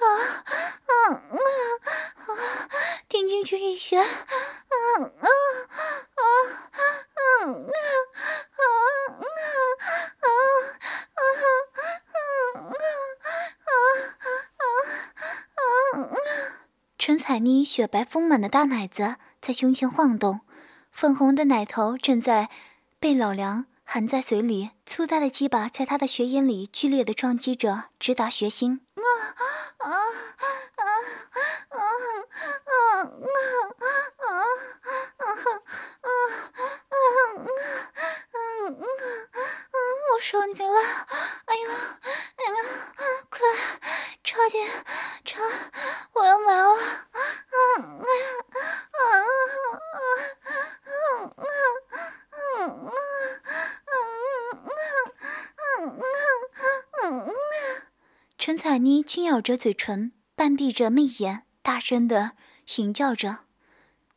好，嗯嗯，好，顶进去一些，啊啊啊啊啊啊啊啊啊啊啊陈彩妮雪白丰满的大奶子在胸前晃动，粉红的奶头正在被老梁。含在嘴里，粗大的鸡巴在他的血眼里剧烈的撞击着，直达血心。啊啊啊啊啊啊啊啊啊啊啊啊啊啊啊啊啊！我上去了！哎呀，哎呀，快插进，插！我要来了！嗯，哎呀，啊啊啊啊啊啊！陈彩妮轻咬着嘴唇，半闭着媚眼，大声的吟叫着。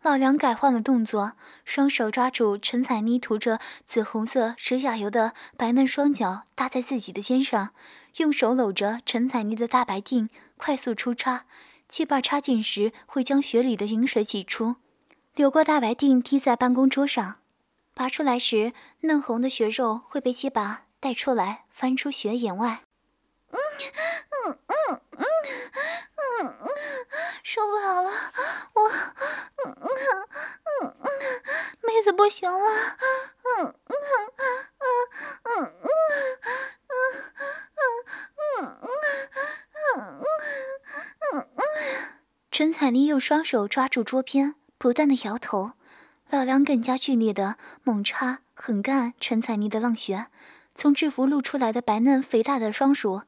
老梁改换了动作，双手抓住陈彩妮涂着紫红色指甲油的白嫩双脚，搭在自己的肩上，用手搂着陈彩妮的大白腚，快速出插。气把插进时，会将血里的饮水挤出，流过大白腚滴在办公桌上。拔出来时，嫩红的血肉会被鸡巴带出来，翻出血眼外。嗯嗯嗯嗯嗯嗯，受不了了，我嗯嗯嗯嗯，妹子不行了，嗯嗯嗯嗯嗯嗯嗯嗯嗯嗯嗯。陈彩妮用双手抓住桌边，不断的摇头。老梁更加剧烈的猛插狠干陈彩妮的浪穴。从制服露出来的白嫩肥大的双乳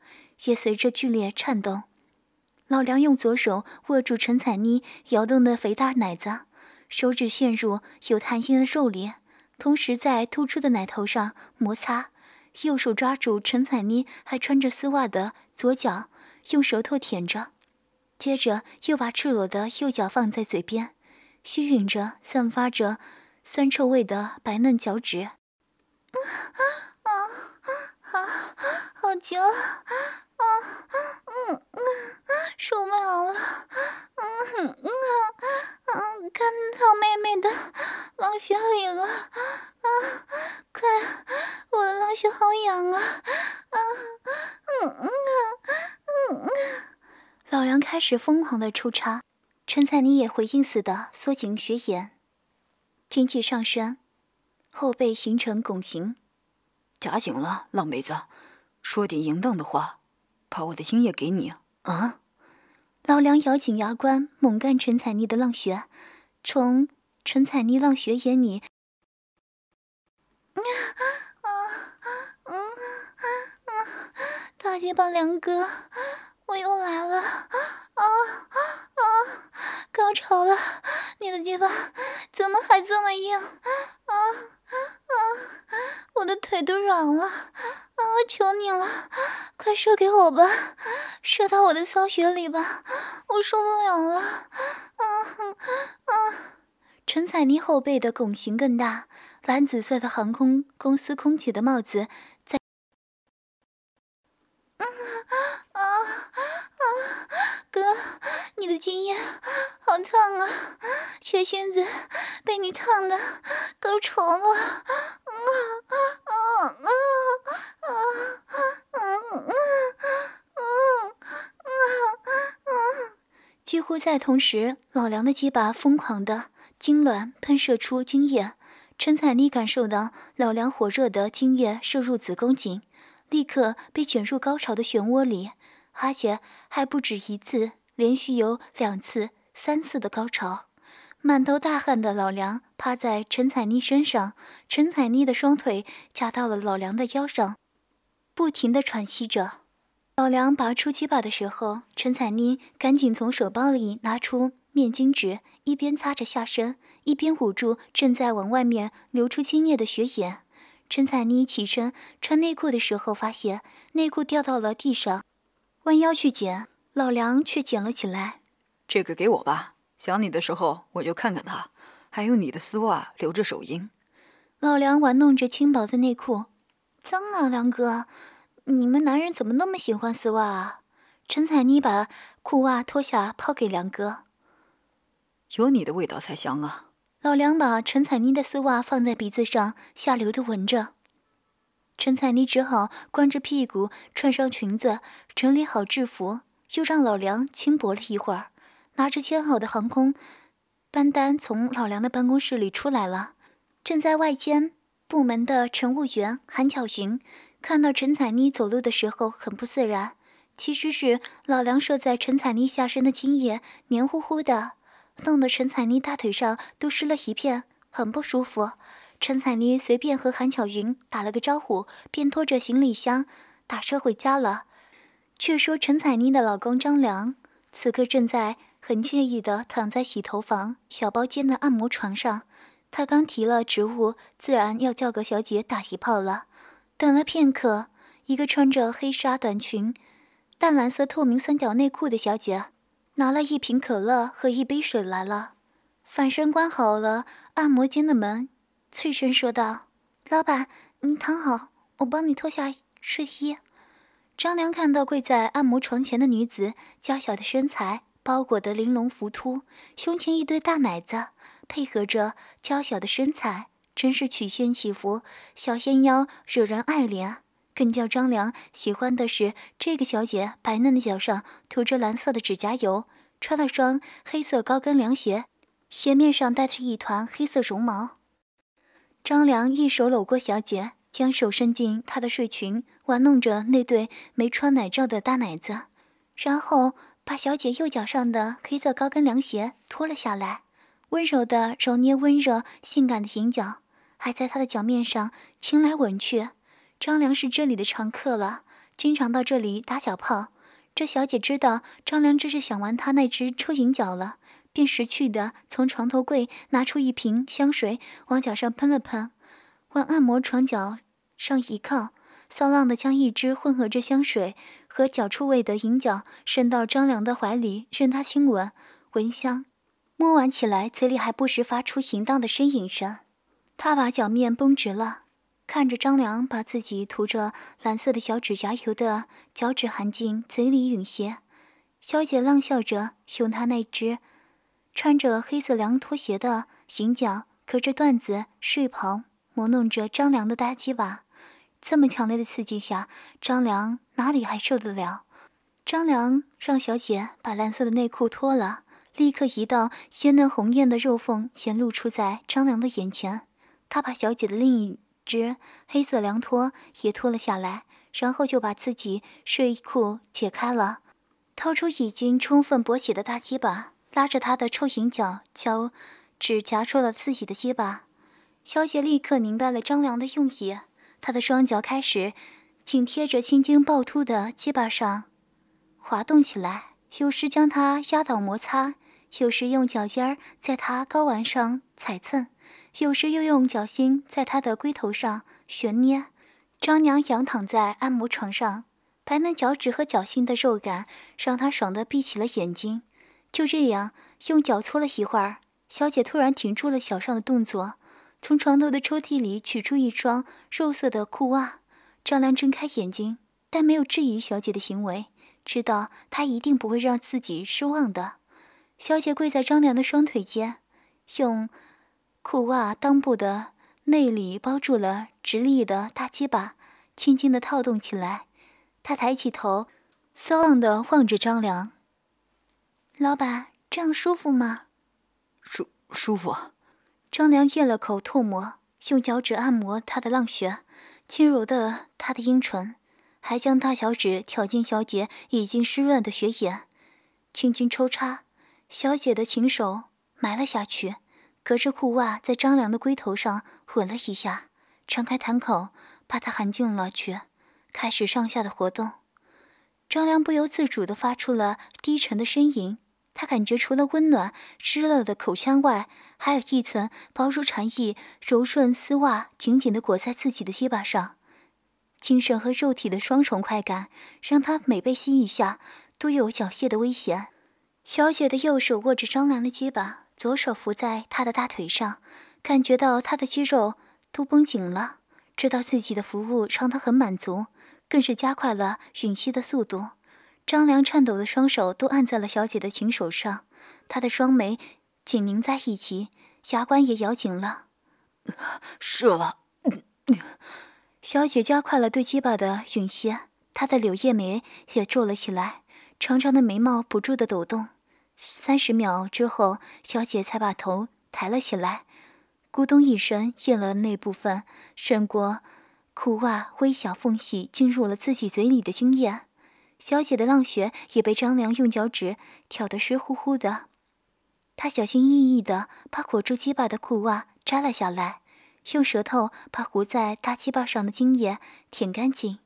也随着剧烈颤动。老梁用左手握住陈彩妮摇动的肥大奶子，手指陷入有弹性的肉里，同时在突出的奶头上摩擦。右手抓住陈彩妮还穿着丝袜的左脚，用舌头舔着，接着又把赤裸的右脚放在嘴边，吸吮着散发着酸臭味的白嫩脚趾。啊啊，啊好久啊，嗯嗯，受不了了，嗯嗯嗯，看到妹妹的狼穴里了，啊，快，我的狼穴好痒啊，啊，嗯嗯嗯嗯，老梁开始疯狂的出插，陈彩妮也回应似的缩紧血眼，挺起上身，后背形成拱形。夹紧了，浪妹子，说点淫荡的话，把我的精液给你啊！老梁咬紧牙关，猛干陈彩妮的浪穴，从陈彩妮浪穴眼里，啊啊啊！大鸡巴梁哥，我又来了啊，啊啊！高潮了，你的鸡巴怎么还这么硬？啊啊！我的腿都软了，啊！求你了，快射给我吧，射到我的骚穴里吧，我受不了了！啊啊！陈彩妮后背的拱形更大，蓝紫色的航空公司空姐的帽子在。啊啊啊！哥，你的经验好烫啊！缺心子被你烫的高潮了！啊啊啊啊啊啊啊啊啊！几乎在同时，老梁的鸡巴疯狂的痉挛喷射出精液。陈彩妮感受到老梁火热的精液射入子宫颈。立刻被卷入高潮的漩涡里，而且还不止一次，连续有两次、三次的高潮。满头大汗的老梁趴在陈彩妮身上，陈彩妮的双腿夹到了老梁的腰上，不停地喘息着。老梁拔出鸡巴的时候，陈彩妮赶紧从手包里拿出面巾纸，一边擦着下身，一边捂住正在往外面流出精液的血眼。陈彩妮起身穿内裤的时候，发现内裤掉到了地上，弯腰去捡，老梁却捡了起来。这个给我吧，想你的时候我就看看它。还有你的丝袜留着手印。老梁玩弄着轻薄的内裤，脏啊，梁哥。你们男人怎么那么喜欢丝袜啊？陈彩妮把裤袜脱下抛给梁哥，有你的味道才香啊！老梁把陈彩妮的丝袜放在鼻子上，下流的闻着。陈彩妮只好光着屁股穿上裙子，整理好制服，又让老梁轻薄了一会儿，拿着签好的航空班单从老梁的办公室里出来了。正在外间部门的乘务员韩巧云。看到陈彩妮走路的时候很不自然，其实是老梁射在陈彩妮下身的精液黏糊糊的，弄得陈彩妮大腿上都湿了一片，很不舒服。陈彩妮随便和韩巧云打了个招呼，便拖着行李箱打车回家了。却说陈彩妮的老公张良此刻正在很惬意地躺在洗头房小包间的按摩床上，他刚提了职务，自然要叫个小姐打一炮了。等了片刻，一个穿着黑纱短裙、淡蓝色透明三角内裤的小姐拿了一瓶可乐和一杯水来了，反身关好了按摩间的门，脆声说道：“老板，你躺好，我帮你脱下睡衣。”张良看到跪在按摩床前的女子，娇小的身材包裹得玲珑浮凸，胸前一堆大奶子，配合着娇小的身材。真是曲线起伏，小纤腰惹人爱怜。更叫张良喜欢的是，这个小姐白嫩的脚上涂着蓝色的指甲油，穿了双黑色高跟凉鞋，鞋面上带着一团黑色绒毛。张良一手搂过小姐，将手伸进她的睡裙，玩弄着那对没穿奶罩的大奶子，然后把小姐右脚上的黑色高跟凉鞋脱了下来，温柔地揉捏温热性感的银脚。还在他的脚面上亲来吻去。张良是这里的常客了，经常到这里打小炮。这小姐知道张良这是想玩他那只臭银脚了，便识趣的从床头柜拿出一瓶香水，往脚上喷了喷，往按摩床脚上一靠，骚浪的将一只混合着香水和脚臭味的银脚伸到张良的怀里，任他亲吻，闻香，摸完起来，嘴里还不时发出淫荡的呻吟声。他把脚面绷直了，看着张良把自己涂着蓝色的小指甲油的脚趾含进嘴里吮吸。小姐浪笑着，用他那只穿着黑色凉拖鞋的银脚，隔着缎子睡袍磨弄着张良的大鸡巴。这么强烈的刺激下，张良哪里还受得了？张良让小姐把蓝色的内裤脱了，立刻一道鲜嫩红艳的肉缝显露出在张良的眼前。他把小姐的另一只黑色凉拖也脱了下来，然后就把自己睡衣裤解开了，掏出已经充分勃起的大鸡巴，拉着他的臭行脚，脚趾夹住了自己的鸡巴。小姐立刻明白了张良的用意，他的双脚开始紧贴着青筋暴突的鸡巴上滑动起来，有时将它压倒摩擦，有时用脚尖儿在它睾丸上踩蹭。有时又用脚心在它的龟头上旋捏，张娘仰躺在按摩床上，白嫩脚趾和脚心的肉感让他爽得闭起了眼睛。就这样用脚搓了一会儿，小姐突然停住了脚上的动作，从床头的抽屉里取出一双肉色的裤袜。张良睁开眼睛，但没有质疑小姐的行为，知道她一定不会让自己失望的。小姐跪在张良的双腿间，用。裤袜裆部的内里包住了直立的大鸡巴，轻轻地套动起来。她抬起头，骚浪地望着张良。老板，这样舒服吗？舒舒服。张良咽了口唾沫，用脚趾按摩他的浪穴，轻柔的他的阴唇，还将大小指挑进小姐已经湿润的穴眼，轻轻抽插。小姐的琴手埋了下去。隔着裤袜，在张良的龟头上吻了一下，张开痰口，把他含进了去，开始上下的活动。张良不由自主地发出了低沉的呻吟。他感觉除了温暖湿热的口腔外，还有一层薄如蝉翼、柔顺丝袜紧紧地裹在自己的肩膀上。精神和肉体的双重快感，让他每被吸一下，都有缴械的危险。小姐的右手握着张良的肩膀，左手扶在他的大腿上，感觉到他的肌肉都绷紧了，知道自己的服务让他很满足，更是加快了吮吸的速度。张良颤抖的双手都按在了小姐的琴手上，他的双眉紧拧在一起，牙关也咬紧了。射了。小姐加快了对鸡巴的吮吸，她的柳叶眉也皱了起来，长长的眉毛不住的抖动。三十秒之后，小姐才把头抬了起来，咕咚一声，咽了那部分渗过裤袜微小缝隙进入了自己嘴里的精液。小姐的浪穴也被张良用脚趾挑得湿乎乎的，他小心翼翼地把裹住鸡巴的裤袜摘了下来，用舌头把糊在大鸡巴上的精液舔干净。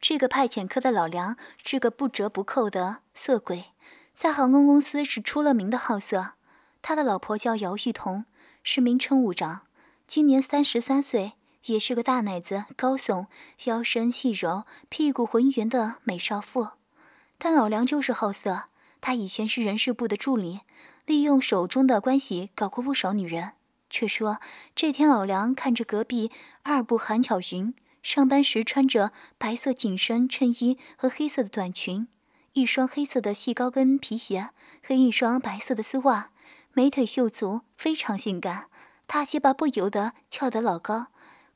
这个派遣科的老梁是个不折不扣的色鬼，在航空公司是出了名的好色。他的老婆叫姚玉彤，是名称武长，今年三十三岁。也是个大奶子，高耸，腰身细柔，屁股浑圆的美少妇。但老梁就是好色，他以前是人事部的助理，利用手中的关系搞过不少女人。却说这天，老梁看着隔壁二部韩巧云上班时穿着白色紧身衬衣和黑色的短裙，一双黑色的细高跟皮鞋和一双白色的丝袜，美腿秀足，非常性感，大鸡巴不由得翘得老高。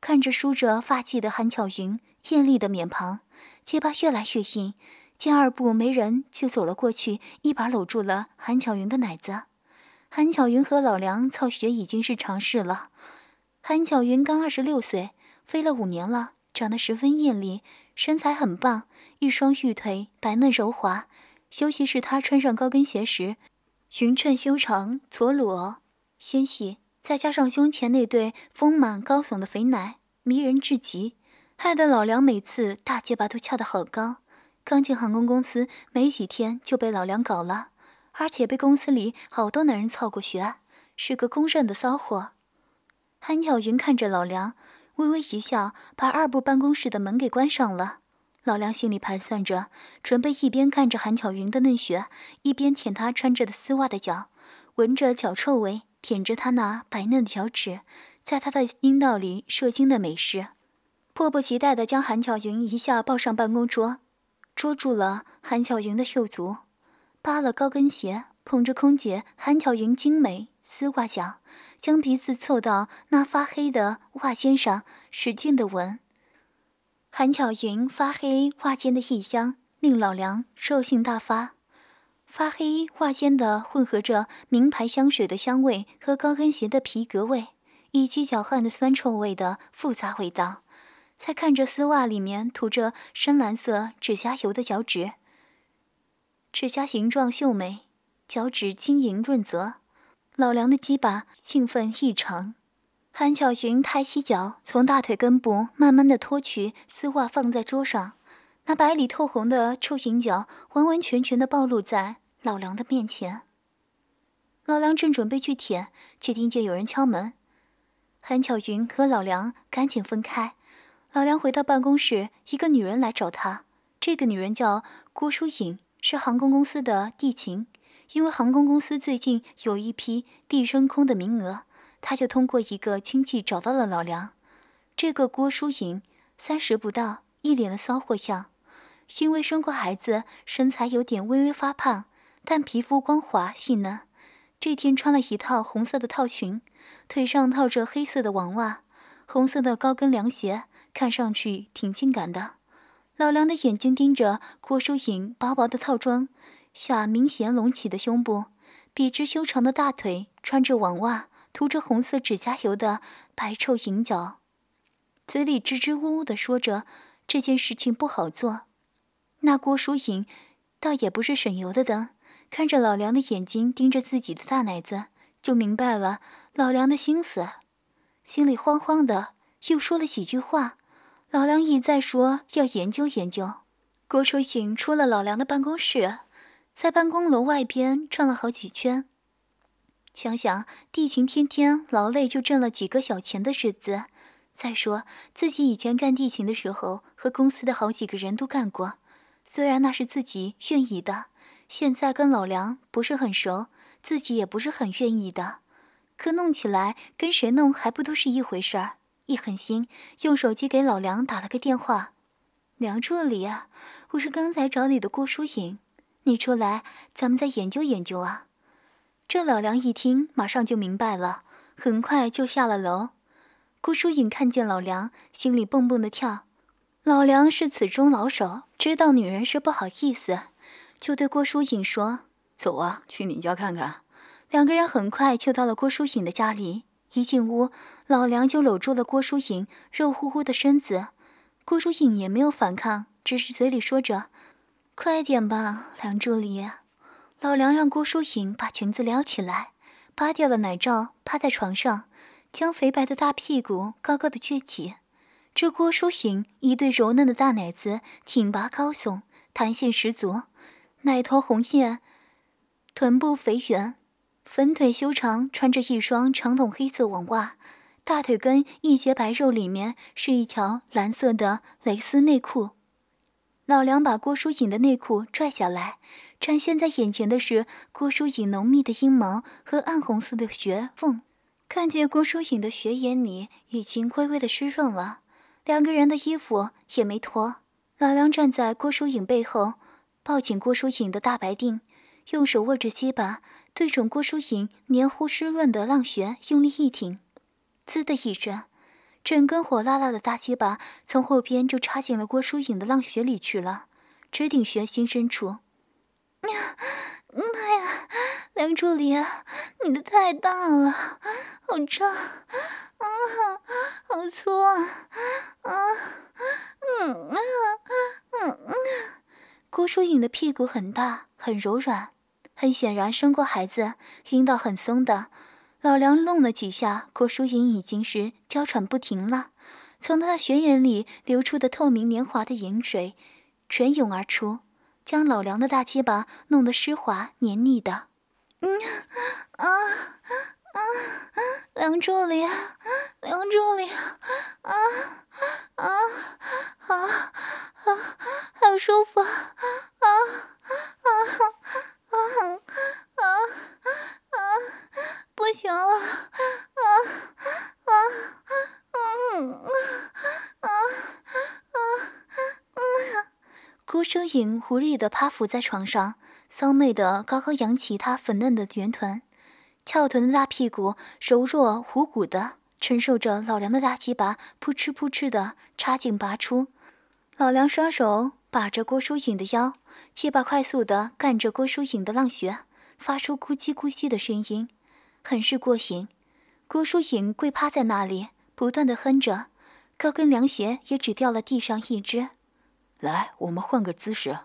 看着梳着发髻的韩巧云艳丽的脸庞，结巴越来越硬。见二部没人，就走了过去，一把搂住了韩巧云的奶子。韩巧云和老梁操学已经是常事了。韩巧云刚二十六岁，飞了五年了，长得十分艳丽，身材很棒，一双玉腿白嫩柔滑，尤其是她穿上高跟鞋时，匀称修长，左裸纤细。再加上胸前那对丰满高耸的肥奶，迷人至极，害得老梁每次大结巴都翘得好高。刚进航空公司没几天就被老梁搞了，而且被公司里好多男人操过学，是个公认的骚货。韩巧云看着老梁，微微一笑，把二部办公室的门给关上了。老梁心里盘算着，准备一边看着韩巧云的嫩穴，一边舔她穿着的丝袜的脚，闻着脚臭味。舔着她那白嫩的脚趾，在她的阴道里射精的美事，迫不及待地将韩巧云一下抱上办公桌，捉住了韩巧云的袖足，扒了高跟鞋，捧着空姐韩巧云精美丝袜脚，将鼻子凑到那发黑的袜尖上，使劲地闻。韩巧云发黑袜尖的异香，令老梁兽性大发。发黑化纤的混合着名牌香水的香味和高跟鞋的皮革味，以及脚汗的酸臭味的复杂味道。再看着丝袜里面涂着深蓝色指甲油的脚趾，指甲形状秀美，脚趾晶莹润泽，老梁的鸡巴兴奋异常。韩巧云抬起脚，从大腿根部慢慢的脱去丝袜，放在桌上，那白里透红的臭行脚完完全全的暴露在。老梁的面前，老梁正准备去舔，却听见有人敲门。韩巧云和老梁赶紧分开。老梁回到办公室，一个女人来找他。这个女人叫郭淑颖，是航空公司的地勤。因为航空公司最近有一批地升空的名额，他就通过一个亲戚找到了老梁。这个郭淑颖三十不到，一脸的骚货相，因为生过孩子，身材有点微微发胖。但皮肤光滑细嫩，这天穿了一套红色的套裙，腿上套着黑色的网袜，红色的高跟凉鞋，看上去挺性感的。老梁的眼睛盯着郭淑颖薄薄的套装下明显隆起的胸部，笔直修长的大腿，穿着网袜，涂着红色指甲油的白臭银脚，嘴里支支吾吾地说着这件事情不好做。那郭淑颖倒也不是省油的灯。看着老梁的眼睛盯着自己的大奶子，就明白了老梁的心思，心里慌慌的，又说了几句话。老梁一再说要研究研究，郭书醒出了老梁的办公室，在办公楼外边转了好几圈。想想地勤天天劳累就挣了几个小钱的日子，再说自己以前干地勤的时候，和公司的好几个人都干过，虽然那是自己愿意的，现在跟老梁不是很熟，自己也不是很愿意的，可弄起来跟谁弄还不都是一回事儿。一狠心，用手机给老梁打了个电话：“梁助理啊，我是刚才找你的郭书颖，你出来，咱们再研究研究啊。”这老梁一听，马上就明白了，很快就下了楼。郭书颖看见老梁，心里蹦蹦的跳。老梁是此中老手，知道女人是不好意思，就对郭淑颖说：“走啊，去你家看看。”两个人很快就到了郭淑颖的家里。一进屋，老梁就搂住了郭淑颖肉乎乎的身子。郭淑颖也没有反抗，只是嘴里说着：“快点吧，梁助理。”老梁让郭淑颖把裙子撩起来，扒掉了奶罩，趴在床上，将肥白的大屁股高高的撅起。这郭淑颖一对柔嫩的大奶子挺拔高耸，弹性十足，奶头红线，臀部肥圆，粉腿修长，穿着一双长筒黑色网袜，大腿根一截白肉里面是一条蓝色的蕾丝内裤。老梁把郭淑颖的内裤拽下来。展现在眼前的是郭淑颖浓密的阴毛和暗红色的穴缝，看见郭淑颖的血眼里已经微微的湿润了，两个人的衣服也没脱。老梁站在郭淑颖背后，抱紧郭书颖的大白腚，用手握着鸡巴，对准郭书颖黏糊湿润的浪穴用力一挺，滋的一声，整根火辣辣的大鸡巴从后边就插进了郭书颖的浪穴里去了，直顶穴心深处。呀，妈呀，梁助理，你的太大了，好长，啊，好粗啊，啊，嗯啊，嗯啊。郭书颖的屁股很大，很柔软，很显然生过孩子，阴道很松的。老梁弄了几下，郭书颖已经是娇喘不停了，从她的血眼里流出的透明黏滑的饮水，泉涌而出。将老梁的大鸡巴弄得湿滑黏腻的，嗯啊啊！梁助理，梁助理，啊啊啊啊！好舒服，啊啊啊啊啊啊！不行了，啊啊嗯啊啊啊嗯。孤身影无力的趴伏在床上，骚媚的高高扬起她粉嫩的圆臀，翘臀的大屁股柔弱虎骨的承受着老梁的大鸡巴扑哧扑哧的插进拔出。老梁双手把着郭淑颖的腰，鸡巴快速的干着郭淑颖的浪穴，发出咕叽咕叽的声音，很是过瘾。郭淑颖跪趴在那里，不断的哼着，高跟凉鞋也只掉了地上一只。来，我们换个姿势。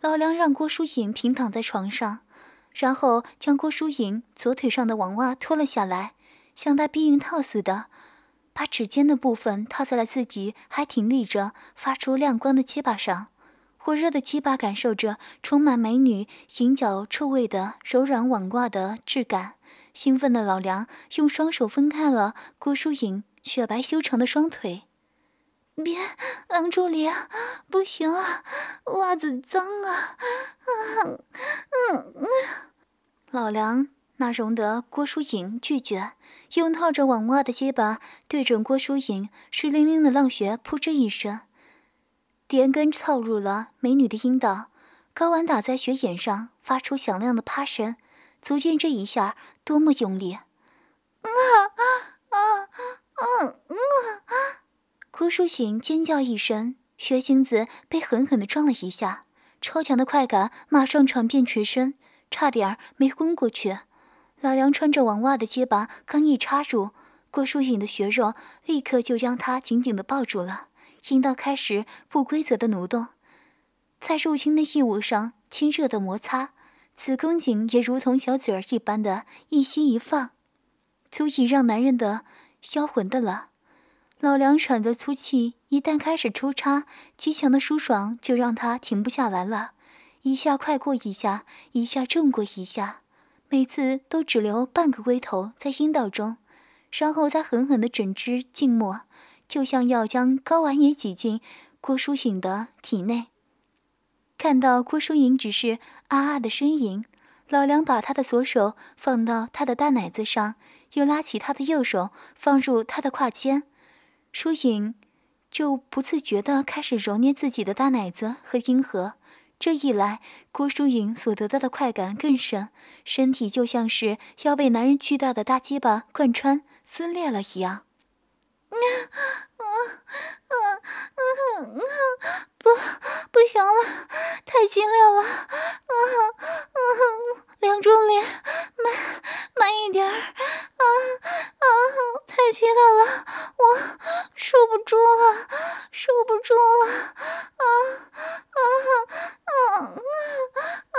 老梁让郭淑颖平躺在床上，然后将郭书颖左腿上的网袜脱了下来，像戴避孕套似的，把指尖的部分套在了自己还挺立着、发出亮光的鸡巴上。火热的鸡巴感受着充满美女行脚臭味的柔软网袜的质感，兴奋的老梁用双手分开了郭书颖雪白修长的双腿。别，梁助理，不行啊，袜子脏啊！嗯嗯嗯。老梁哪容得郭书颖拒绝，用套着网袜的结巴对准郭书颖湿淋淋的浪穴，扑哧一声，连根套入了美女的阴道，睾丸打在穴眼上，发出响亮的啪声，足见这一下多么用力！啊啊啊啊啊！郭书颖尖叫一声，血星子被狠狠地撞了一下，超强的快感马上传遍全身，差点没昏过去。老梁穿着网袜的结巴刚一插入，郭书颖的血肉立刻就将他紧紧地抱住了，阴道开始不规则的蠕动，在入侵的异物上亲热的摩擦，子宫颈也如同小嘴儿一般的一吸一放，足以让男人的销魂的了。老梁喘着粗气，一旦开始抽插，极强的舒爽就让他停不下来了，一下快过一下，一下重过一下，每次都只留半个龟头在阴道中，然后再狠狠的整只静默，就像要将睾丸也挤进郭淑醒的体内。看到郭淑颖只是啊啊的呻吟，老梁把他的左手放到他的大奶子上，又拉起他的右手放入他的胯间。舒颖就不自觉地开始揉捏自己的大奶子和阴核，这一来，郭淑颖所得到的快感更深，身体就像是要被男人巨大的大鸡巴贯穿撕裂了一样。啊啊啊啊不，不行了，太激烈了！啊啊中林，慢慢一点儿！啊啊，太激烈了，我受不住了，受不住了！啊啊啊啊啊！